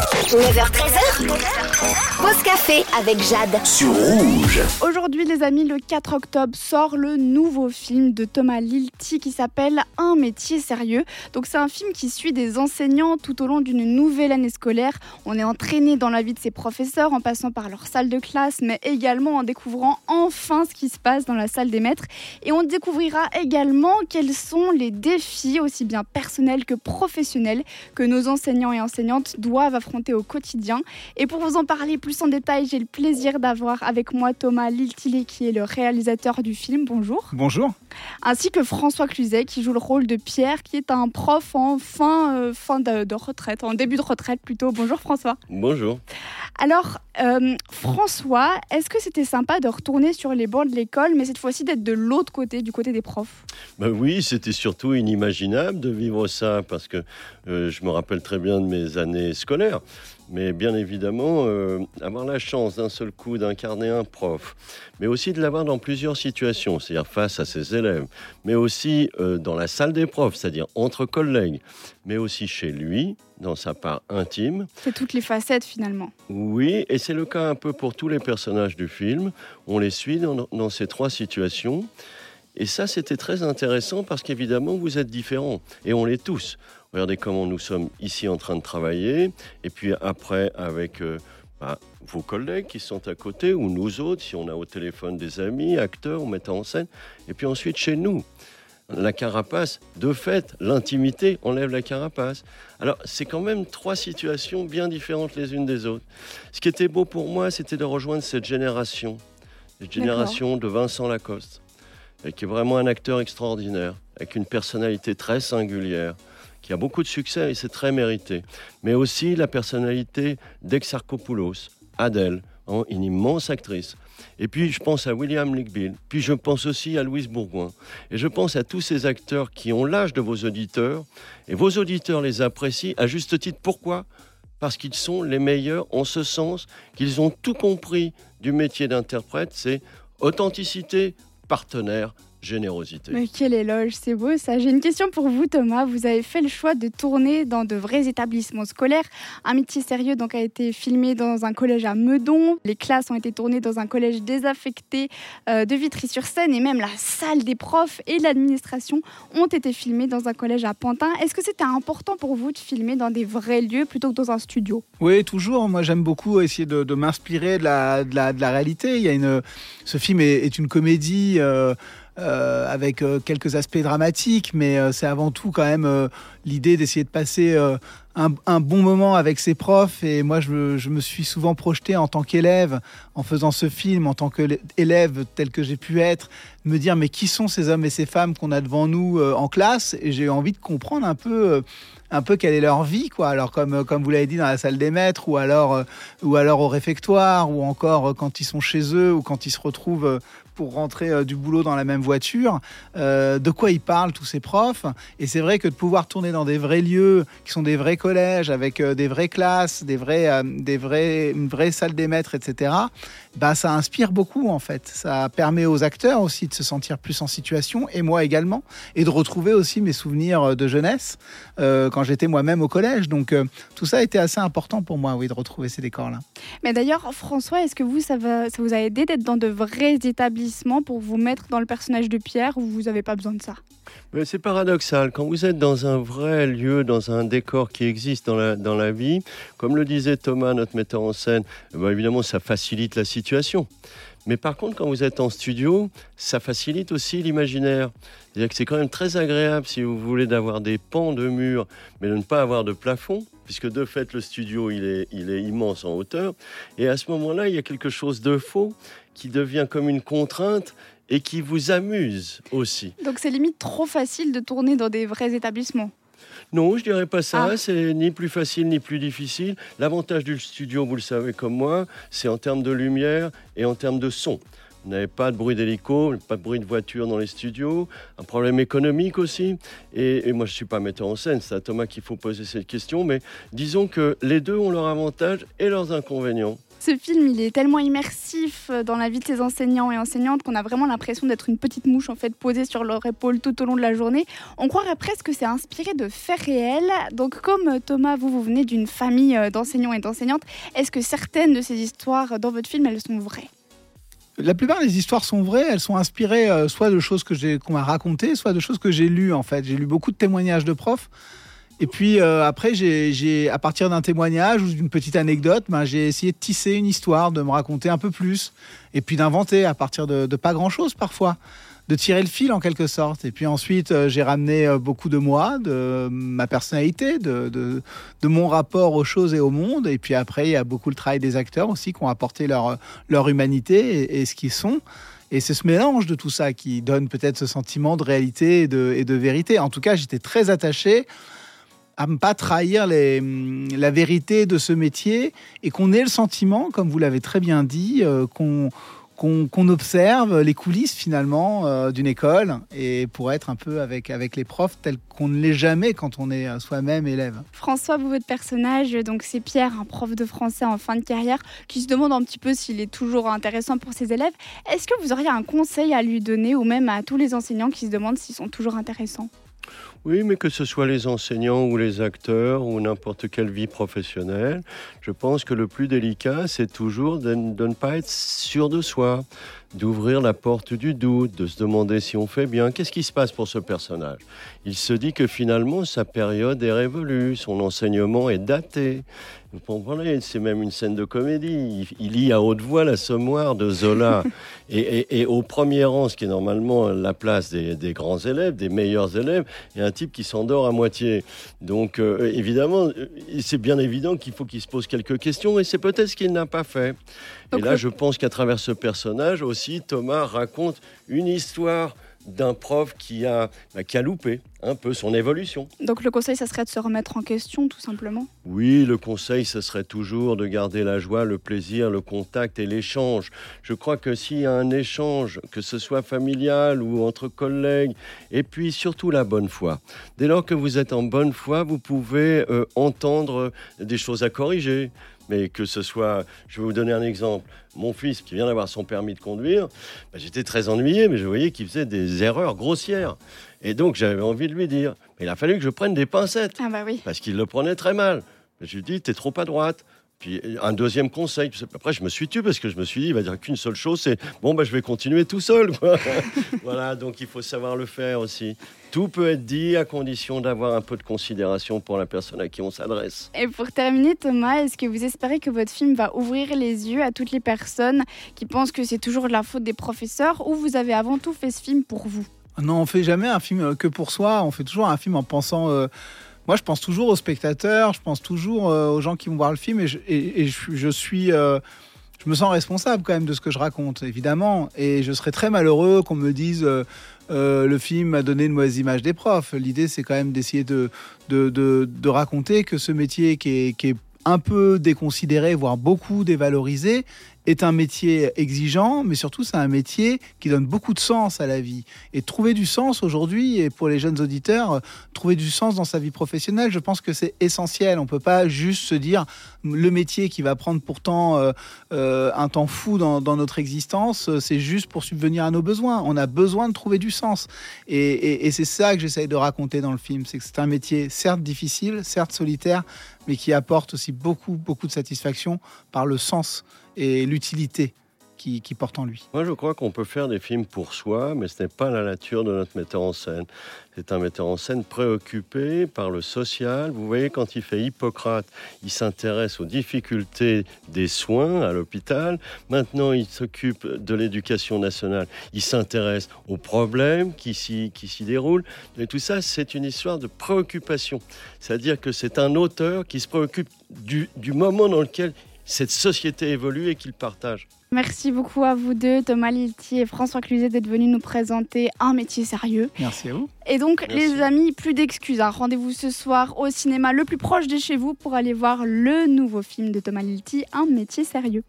Yeah. 9h13h. Pause café avec Jade. Sur Rouge. Aujourd'hui, les amis, le 4 octobre sort le nouveau film de Thomas Lilti qui s'appelle Un métier sérieux. Donc, c'est un film qui suit des enseignants tout au long d'une nouvelle année scolaire. On est entraîné dans la vie de ces professeurs en passant par leur salle de classe, mais également en découvrant enfin ce qui se passe dans la salle des maîtres. Et on découvrira également quels sont les défis, aussi bien personnels que professionnels, que nos enseignants et enseignantes doivent affronter au quotidien. Et pour vous en parler plus en détail, j'ai le plaisir d'avoir avec moi Thomas Liltilé, qui est le réalisateur du film. Bonjour. Bonjour. Ainsi que François Cluzet, qui joue le rôle de Pierre, qui est un prof en fin, euh, fin de, de retraite, en début de retraite plutôt. Bonjour François. Bonjour. Alors, euh, François, est-ce que c'était sympa de retourner sur les bancs de l'école, mais cette fois-ci d'être de l'autre côté, du côté des profs? Ben oui, c'était surtout inimaginable de vivre ça parce que euh, je me rappelle très bien de mes années scolaires. Mais bien évidemment, euh, avoir la chance d'un seul coup d'incarner un prof, mais aussi de l'avoir dans plusieurs situations, c'est-à-dire face à ses élèves, mais aussi euh, dans la salle des profs, c'est-à-dire entre collègues, mais aussi chez lui, dans sa part intime. C'est toutes les facettes finalement. Oui, et c'est le cas un peu pour tous les personnages du film. On les suit dans, dans ces trois situations. Et ça, c'était très intéressant parce qu'évidemment, vous êtes différents, et on l'est tous. Regardez comment nous sommes ici en train de travailler, et puis après avec euh, bah, vos collègues qui sont à côté, ou nous autres, si on a au téléphone des amis, acteurs ou metteurs en scène, et puis ensuite chez nous. La carapace, de fait, l'intimité enlève la carapace. Alors, c'est quand même trois situations bien différentes les unes des autres. Ce qui était beau pour moi, c'était de rejoindre cette génération, cette génération de Vincent Lacoste, et qui est vraiment un acteur extraordinaire, avec une personnalité très singulière, qui a beaucoup de succès et c'est très mérité. Mais aussi la personnalité d'Exarchopoulos, Adèle, hein, une immense actrice. Et puis je pense à William Lickbill, puis je pense aussi à Louise Bourgoin. Et je pense à tous ces acteurs qui ont l'âge de vos auditeurs, et vos auditeurs les apprécient à juste titre. Pourquoi? Parce qu'ils sont les meilleurs en ce sens qu'ils ont tout compris du métier d'interprète, c'est authenticité, partenaire, générosité. Mais quel éloge, c'est beau ça. J'ai une question pour vous Thomas. Vous avez fait le choix de tourner dans de vrais établissements scolaires. Un métier sérieux donc a été filmé dans un collège à Meudon. Les classes ont été tournées dans un collège désaffecté euh, de Vitry-sur-Seine et même la salle des profs et l'administration ont été filmées dans un collège à Pantin. Est-ce que c'était important pour vous de filmer dans des vrais lieux plutôt que dans un studio? Oui, toujours. Moi, j'aime beaucoup essayer de, de m'inspirer de la, de, la, de la, réalité. Il y a une, ce film est, est une comédie. Euh, euh, avec euh, quelques aspects dramatiques, mais euh, c'est avant tout quand même l'idée d'essayer de passer un, bon moment avec ses profs. Et moi, je, me suis souvent projeté en tant qu'élève, en faisant ce film, en tant qu'élève tel que j'ai pu être, me dire mais qui sont ces hommes et ces femmes qu'on a devant nous en classe? Et j'ai envie de comprendre un peu. Un peu quelle est leur vie, quoi. Alors comme comme vous l'avez dit dans la salle des maîtres, ou alors ou alors au réfectoire, ou encore quand ils sont chez eux, ou quand ils se retrouvent rentrer euh, du boulot dans la même voiture. Euh, de quoi ils parlent tous ces profs Et c'est vrai que de pouvoir tourner dans des vrais lieux, qui sont des vrais collèges, avec euh, des vraies classes, des vrais, euh, des vrais, une vraie salle des maîtres, etc. Bah ça inspire beaucoup en fait. Ça permet aux acteurs aussi de se sentir plus en situation, et moi également, et de retrouver aussi mes souvenirs de jeunesse euh, quand j'étais moi-même au collège. Donc euh, tout ça a été assez important pour moi, oui, de retrouver ces décors-là. Mais d'ailleurs, François, est-ce que vous, ça, va, ça vous a aidé d'être dans de vrais établissements pour vous mettre dans le personnage de Pierre ou vous n'avez pas besoin de ça? Mais c'est paradoxal. Quand vous êtes dans un vrai lieu, dans un décor qui existe dans la, dans la vie, comme le disait Thomas, notre metteur en scène, ben évidemment, ça facilite la situation. Mais par contre, quand vous êtes en studio, ça facilite aussi l'imaginaire. Que c'est quand même très agréable, si vous voulez, d'avoir des pans de murs, mais de ne pas avoir de plafond, puisque de fait, le studio, il est, il est immense en hauteur. Et à ce moment-là, il y a quelque chose de faux qui devient comme une contrainte et qui vous amuse aussi. Donc c'est limite trop facile de tourner dans des vrais établissements. Non, je dirais pas ça. Ah. C'est ni plus facile ni plus difficile. L'avantage du studio, vous le savez comme moi, c'est en termes de lumière et en termes de son. Vous n'avez pas de bruit d'hélico, pas de bruit de voiture dans les studios, un problème économique aussi. Et, et moi, je ne suis pas metteur en scène, c'est à Thomas qu'il faut poser cette question, mais disons que les deux ont leurs avantages et leurs inconvénients. Ce film, il est tellement immersif dans la vie de ces enseignants et enseignantes qu'on a vraiment l'impression d'être une petite mouche en fait posée sur leur épaule tout au long de la journée. On croirait presque que c'est inspiré de faits réels. Donc comme Thomas, vous, vous venez d'une famille d'enseignants et d'enseignantes, est-ce que certaines de ces histoires dans votre film, elles sont vraies? La plupart des histoires sont vraies, elles sont inspirées euh, soit de choses qu'on m'a racontées, soit de choses que j'ai lues en fait. J'ai lu beaucoup de témoignages de profs et puis euh, après, j'ai, à partir d'un témoignage ou d'une petite anecdote, ben, j'ai essayé de tisser une histoire, de me raconter un peu plus, et puis d'inventer à partir de, pas grand-chose parfois, de tirer le fil en quelque sorte. Et puis ensuite, euh, j'ai ramené euh, beaucoup de moi, de ma personnalité, de, mon rapport aux choses et au monde. Et puis après, il y a beaucoup le travail des acteurs aussi qui ont apporté leur, humanité et, et ce qu'ils sont. Et c'est ce mélange de tout ça qui donne peut-être ce sentiment de réalité et de, et de vérité. En tout cas, j'étais très attaché à ne pas trahir la vérité de ce métier et qu'on ait le sentiment, comme vous l'avez très bien dit, euh, qu'on observe les coulisses finalement euh, d'une école et pour être un peu avec, les profs tel qu'on ne l'est jamais quand on est soi-même élève. François, vous, votre personnage, donc c'est Pierre, un prof de français en fin de carrière, qui se demande un petit peu s'il est toujours intéressant pour ses élèves. Est-ce que vous auriez un conseil à lui donner ou même à tous les enseignants qui se demandent s'ils sont toujours intéressants? Oui, mais que ce soit les enseignants ou les acteurs ou n'importe quelle vie professionnelle, je pense que le plus délicat, c'est toujours de, ne pas être sûr de soi, d'ouvrir la porte du doute, de se demander si on fait bien. Qu'est-ce qui se passe pour ce personnage? Il se dit que finalement, sa période est révolue, son enseignement est daté. Vous comprenez C'est même une scène de comédie. Il, lit à haute voix la sommoire de Zola. et, au premier rang, ce qui est normalement la place des, grands élèves, des meilleurs élèves, il y a un type qui s'endort à moitié. Donc, euh, évidemment, euh, c'est bien évident qu'il faut qu'il se pose quelques questions, et c'est peut-être ce qu'il n'a pas fait. et là, je pense qu'à travers ce personnage aussi, Thomas raconte une histoire d'un prof qui a, bah, qui a loupé un peu son évolution. Donc le conseil, ça serait de se remettre en question, tout simplement? Oui, le conseil, ce serait toujours de garder la joie, le plaisir, le contact et l'échange. Je crois que s'il y a un échange, que ce soit familial ou entre collègues, et puis surtout la bonne foi. Dès lors que vous êtes en bonne foi, vous pouvez euh, entendre des choses à corriger mais que ce soit, je vais vous donner un exemple, mon fils qui vient d'avoir son permis de conduire, bah, j'étais très ennuyé, mais je voyais qu'il faisait des erreurs grossières. Et donc j'avais envie de lui dire, mais il a fallu que je prenne des pincettes, ah bah oui. parce qu'il le prenait très mal. Je lui dis, t'es trop à droite. Puis un deuxième conseil. Après, je me suis tué parce que je me suis dit, il va dire qu'une seule chose, c'est bon, bah, je vais continuer tout seul. voilà, donc il faut savoir le faire aussi. Tout peut être dit à condition d'avoir un peu de considération pour la personne à qui on s'adresse. Et pour terminer, Thomas, est-ce que vous espérez que votre film va ouvrir les yeux à toutes les personnes qui pensent que c'est toujours de la faute des professeurs ou vous avez avant tout fait ce film pour vous? Non, on fait jamais un film que pour soi. On fait toujours un film en pensant. Euh, moi, je pense toujours aux spectateurs, je pense toujours euh, aux gens qui vont voir le film et je, suis. Euh, je me sens responsable quand même de ce que je raconte, évidemment. Et je serais très malheureux qu'on me dise euh, le film a donné une mauvaise image des profs. L'idée, c'est quand même d'essayer de raconter que ce métier qui est un peu déconsidéré, voire beaucoup dévalorisé, est un métier exigeant, mais surtout c'est un métier qui donne beaucoup de sens à la vie. Et trouver du sens aujourd'hui, et pour les jeunes auditeurs, euh, trouver du sens dans sa vie professionnelle, je pense que c'est essentiel. On ne peut pas juste se dire le métier qui va prendre pourtant euh, euh, un temps fou dans, notre existence, c'est juste pour subvenir à nos besoins. On a besoin de trouver du sens. Et, et c'est ça que j'essaye de raconter dans le film, c'est que c'est un métier certes difficile, certes solitaire, mais qui apporte aussi beaucoup, beaucoup de satisfaction par le sens et l'utilité qui, porte en lui. Moi, je crois qu'on peut faire des films pour soi, mais ce n'est pas la nature de notre metteur en scène. C'est un metteur en scène préoccupé par le social. Vous voyez, quand il fait Hippocrate, il s'intéresse aux difficultés des soins à l'hôpital. Maintenant, il s'occupe de l'éducation nationale. Il s'intéresse aux problèmes qui s'y, qui s'y déroulent. Et tout ça, c'est une histoire de préoccupation. C'est-à-dire que c'est un auteur qui se préoccupe du, du moment dans lequel cette société évolue et qu'il partage. Merci beaucoup à vous deux, Thomas Lilti et François Cluzet, d'être venus nous présenter un métier sérieux. Merci à vous. Et donc, les amis, plus d'excuses. Hein. Rendez-vous ce soir au cinéma le plus proche de chez vous pour aller voir le nouveau film de Thomas Lilti, Un métier sérieux.